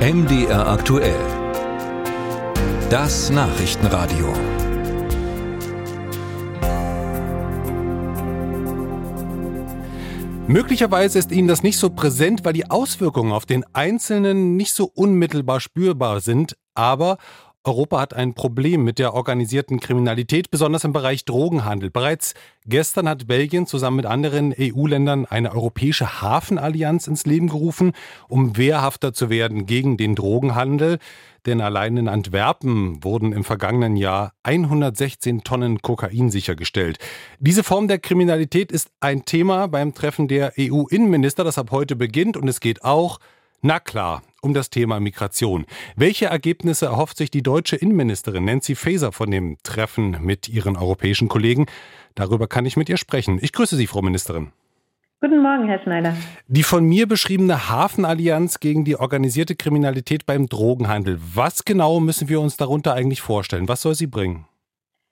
MDR aktuell. Das Nachrichtenradio. Möglicherweise ist Ihnen das nicht so präsent, weil die Auswirkungen auf den Einzelnen nicht so unmittelbar spürbar sind, aber Europa hat ein Problem mit der organisierten Kriminalität, besonders im Bereich Drogenhandel. Bereits gestern hat Belgien zusammen mit anderen EU-Ländern eine europäische Hafenallianz ins Leben gerufen, um wehrhafter zu werden gegen den Drogenhandel. Denn allein in Antwerpen wurden im vergangenen Jahr 116 Tonnen Kokain sichergestellt. Diese Form der Kriminalität ist ein Thema beim Treffen der EU-Innenminister, das ab heute beginnt. Und es geht auch na klar, um das Thema Migration. Welche Ergebnisse erhofft sich die deutsche Innenministerin Nancy Faeser von dem Treffen mit ihren europäischen Kollegen? Darüber kann ich mit ihr sprechen. Ich grüße Sie, Frau Ministerin. Guten Morgen, Herr Schneider. Die von mir beschriebene Hafenallianz gegen die organisierte Kriminalität beim Drogenhandel. Was genau müssen wir uns darunter eigentlich vorstellen? Was soll sie bringen?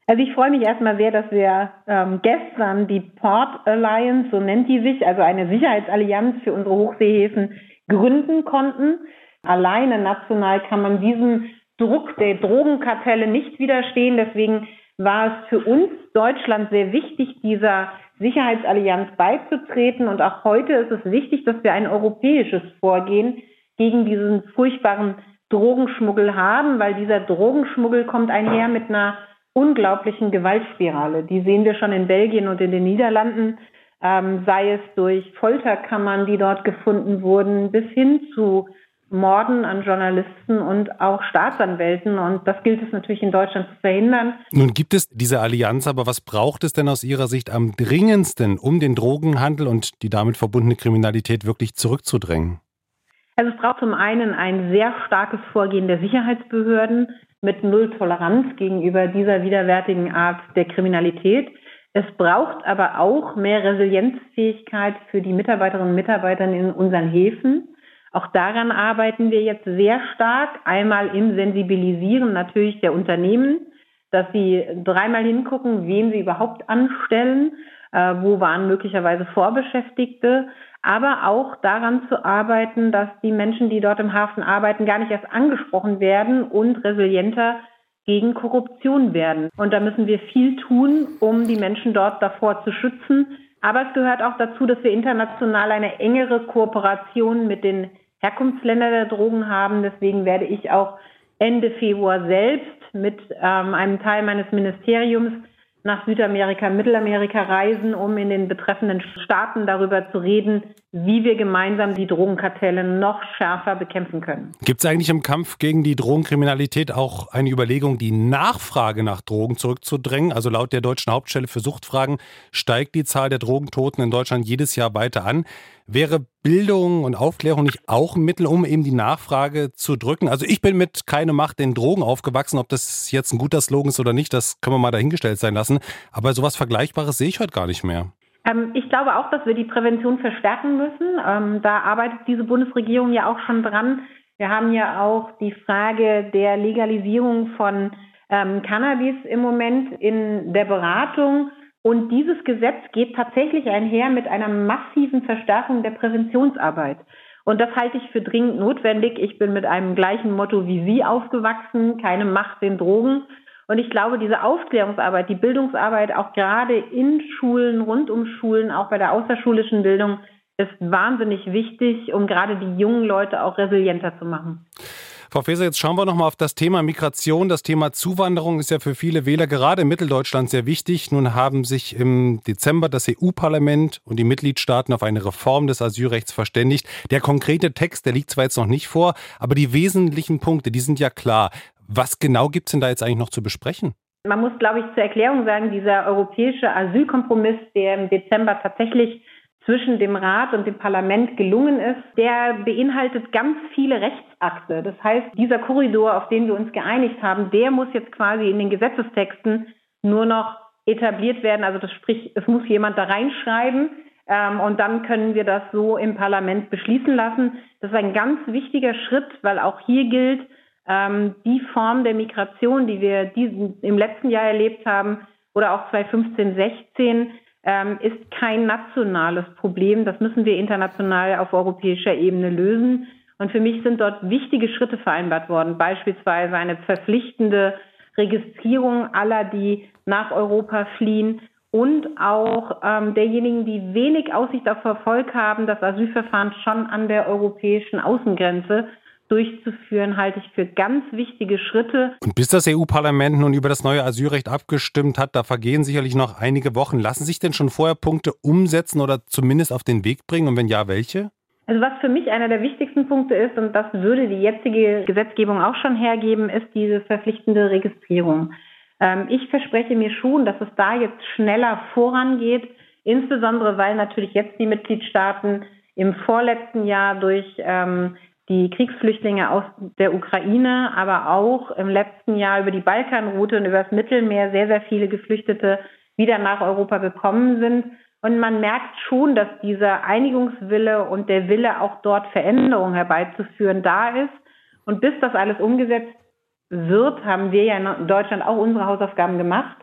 Also ich freue mich erstmal sehr, dass wir ähm, gestern die Port Alliance, so nennt die sich, also eine Sicherheitsallianz für unsere Hochseehäfen, gründen konnten. Alleine national kann man diesem Druck der Drogenkartelle nicht widerstehen. Deswegen war es für uns Deutschland sehr wichtig, dieser Sicherheitsallianz beizutreten. Und auch heute ist es wichtig, dass wir ein europäisches Vorgehen gegen diesen furchtbaren Drogenschmuggel haben, weil dieser Drogenschmuggel kommt einher mit einer unglaublichen Gewaltspirale. Die sehen wir schon in Belgien und in den Niederlanden ähm, sei es durch Folterkammern, die dort gefunden wurden, bis hin zu Morden an Journalisten und auch Staatsanwälten. Und das gilt es natürlich in Deutschland zu verhindern. Nun gibt es diese Allianz, aber was braucht es denn aus Ihrer Sicht am dringendsten, um den Drogenhandel und die damit verbundene Kriminalität wirklich zurückzudrängen? Also es braucht zum einen ein sehr starkes Vorgehen der Sicherheitsbehörden mit Null Toleranz gegenüber dieser widerwärtigen Art der Kriminalität. Es braucht aber auch mehr Resilienzfähigkeit für die Mitarbeiterinnen und Mitarbeiter in unseren Häfen. Auch daran arbeiten wir jetzt sehr stark. Einmal im Sensibilisieren natürlich der Unternehmen, dass sie dreimal hingucken, wen sie überhaupt anstellen, äh, wo waren möglicherweise Vorbeschäftigte, aber auch daran zu arbeiten, dass die Menschen, die dort im Hafen arbeiten, gar nicht erst angesprochen werden und resilienter gegen Korruption werden. Und da müssen wir viel tun, um die Menschen dort davor zu schützen. Aber es gehört auch dazu, dass wir international eine engere Kooperation mit den Herkunftsländern der Drogen haben. Deswegen werde ich auch Ende Februar selbst mit ähm, einem Teil meines Ministeriums nach Südamerika, Mittelamerika reisen, um in den betreffenden Staaten darüber zu reden, wie wir gemeinsam die Drogenkartelle noch schärfer bekämpfen können. Gibt es eigentlich im Kampf gegen die Drogenkriminalität auch eine Überlegung, die Nachfrage nach Drogen zurückzudrängen? Also laut der deutschen Hauptstelle für Suchtfragen steigt die Zahl der Drogentoten in Deutschland jedes Jahr weiter an. Wäre Bildung und Aufklärung nicht auch ein Mittel, um eben die Nachfrage zu drücken? Also ich bin mit keine Macht in Drogen aufgewachsen. Ob das jetzt ein guter Slogan ist oder nicht, das können wir mal dahingestellt sein lassen. Aber sowas Vergleichbares sehe ich heute gar nicht mehr. Ähm, ich glaube auch, dass wir die Prävention verstärken müssen. Ähm, da arbeitet diese Bundesregierung ja auch schon dran. Wir haben ja auch die Frage der Legalisierung von ähm, Cannabis im Moment in der Beratung. Und dieses Gesetz geht tatsächlich einher mit einer massiven Verstärkung der Präventionsarbeit. Und das halte ich für dringend notwendig. Ich bin mit einem gleichen Motto wie Sie aufgewachsen, keine Macht den Drogen. Und ich glaube, diese Aufklärungsarbeit, die Bildungsarbeit auch gerade in Schulen, rund um Schulen, auch bei der außerschulischen Bildung, ist wahnsinnig wichtig, um gerade die jungen Leute auch resilienter zu machen. Frau Faeser, jetzt schauen wir nochmal auf das Thema Migration. Das Thema Zuwanderung ist ja für viele Wähler gerade in Mitteldeutschland sehr wichtig. Nun haben sich im Dezember das EU-Parlament und die Mitgliedstaaten auf eine Reform des Asylrechts verständigt. Der konkrete Text, der liegt zwar jetzt noch nicht vor, aber die wesentlichen Punkte, die sind ja klar. Was genau gibt es denn da jetzt eigentlich noch zu besprechen? Man muss, glaube ich, zur Erklärung sagen, dieser europäische Asylkompromiss, der im Dezember tatsächlich zwischen dem Rat und dem Parlament gelungen ist, der beinhaltet ganz viele Rechtsakte. Das heißt, dieser Korridor, auf den wir uns geeinigt haben, der muss jetzt quasi in den Gesetzestexten nur noch etabliert werden. Also das sprich, es muss jemand da reinschreiben ähm, und dann können wir das so im Parlament beschließen lassen. Das ist ein ganz wichtiger Schritt, weil auch hier gilt, ähm, die Form der Migration, die wir diesen, im letzten Jahr erlebt haben oder auch 2015, 16, ähm, ist kein nationales Problem. Das müssen wir international auf europäischer Ebene lösen. Und für mich sind dort wichtige Schritte vereinbart worden, beispielsweise eine verpflichtende Registrierung aller, die nach Europa fliehen und auch ähm, derjenigen, die wenig Aussicht auf Erfolg haben, das Asylverfahren schon an der europäischen Außengrenze durchzuführen, halte ich für ganz wichtige Schritte. Und bis das EU-Parlament nun über das neue Asylrecht abgestimmt hat, da vergehen sicherlich noch einige Wochen. Lassen sich denn schon vorher Punkte umsetzen oder zumindest auf den Weg bringen? Und wenn ja, welche? Also was für mich einer der wichtigsten Punkte ist, und das würde die jetzige Gesetzgebung auch schon hergeben, ist diese verpflichtende Registrierung. Ähm, ich verspreche mir schon, dass es da jetzt schneller vorangeht, insbesondere weil natürlich jetzt die Mitgliedstaaten im vorletzten Jahr durch ähm, die Kriegsflüchtlinge aus der Ukraine, aber auch im letzten Jahr über die Balkanroute und über das Mittelmeer sehr, sehr viele Geflüchtete wieder nach Europa gekommen sind. Und man merkt schon, dass dieser Einigungswille und der Wille, auch dort Veränderungen herbeizuführen, da ist. Und bis das alles umgesetzt wird, haben wir ja in Deutschland auch unsere Hausaufgaben gemacht.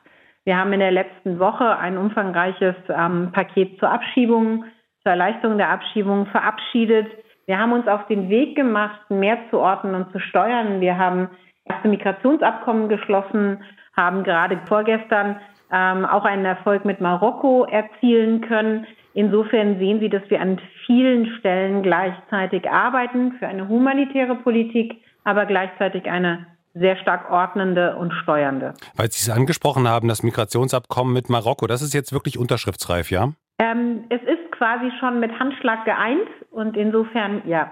Wir haben in der letzten Woche ein umfangreiches ähm, Paket zur Abschiebung, zur Erleichterung der Abschiebung verabschiedet. Wir haben uns auf den Weg gemacht, mehr zu orten und zu steuern. Wir haben erste Migrationsabkommen geschlossen, haben gerade vorgestern ähm, auch einen Erfolg mit Marokko erzielen können. Insofern sehen Sie, dass wir an vielen Stellen gleichzeitig arbeiten für eine humanitäre Politik, aber gleichzeitig eine sehr stark ordnende und steuernde. Weil Sie es angesprochen haben, das Migrationsabkommen mit Marokko, das ist jetzt wirklich unterschriftsreif, ja? Ähm, es ist quasi schon mit Handschlag geeint und insofern ja.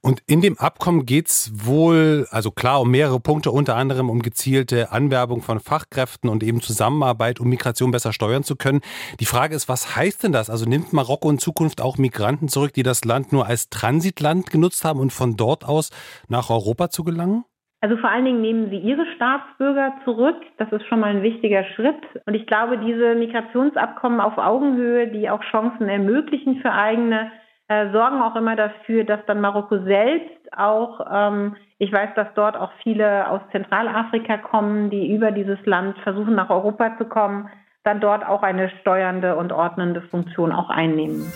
Und in dem Abkommen geht es wohl, also klar, um mehrere Punkte, unter anderem um gezielte Anwerbung von Fachkräften und eben Zusammenarbeit, um Migration besser steuern zu können. Die Frage ist, was heißt denn das? Also nimmt Marokko in Zukunft auch Migranten zurück, die das Land nur als Transitland genutzt haben und von dort aus nach Europa zu gelangen? Also vor allen Dingen nehmen sie ihre Staatsbürger zurück. Das ist schon mal ein wichtiger Schritt. Und ich glaube, diese Migrationsabkommen auf Augenhöhe, die auch Chancen ermöglichen für eigene, äh, sorgen auch immer dafür, dass dann Marokko selbst auch, ähm, ich weiß, dass dort auch viele aus Zentralafrika kommen, die über dieses Land versuchen, nach Europa zu kommen, dann dort auch eine steuernde und ordnende Funktion auch einnehmen.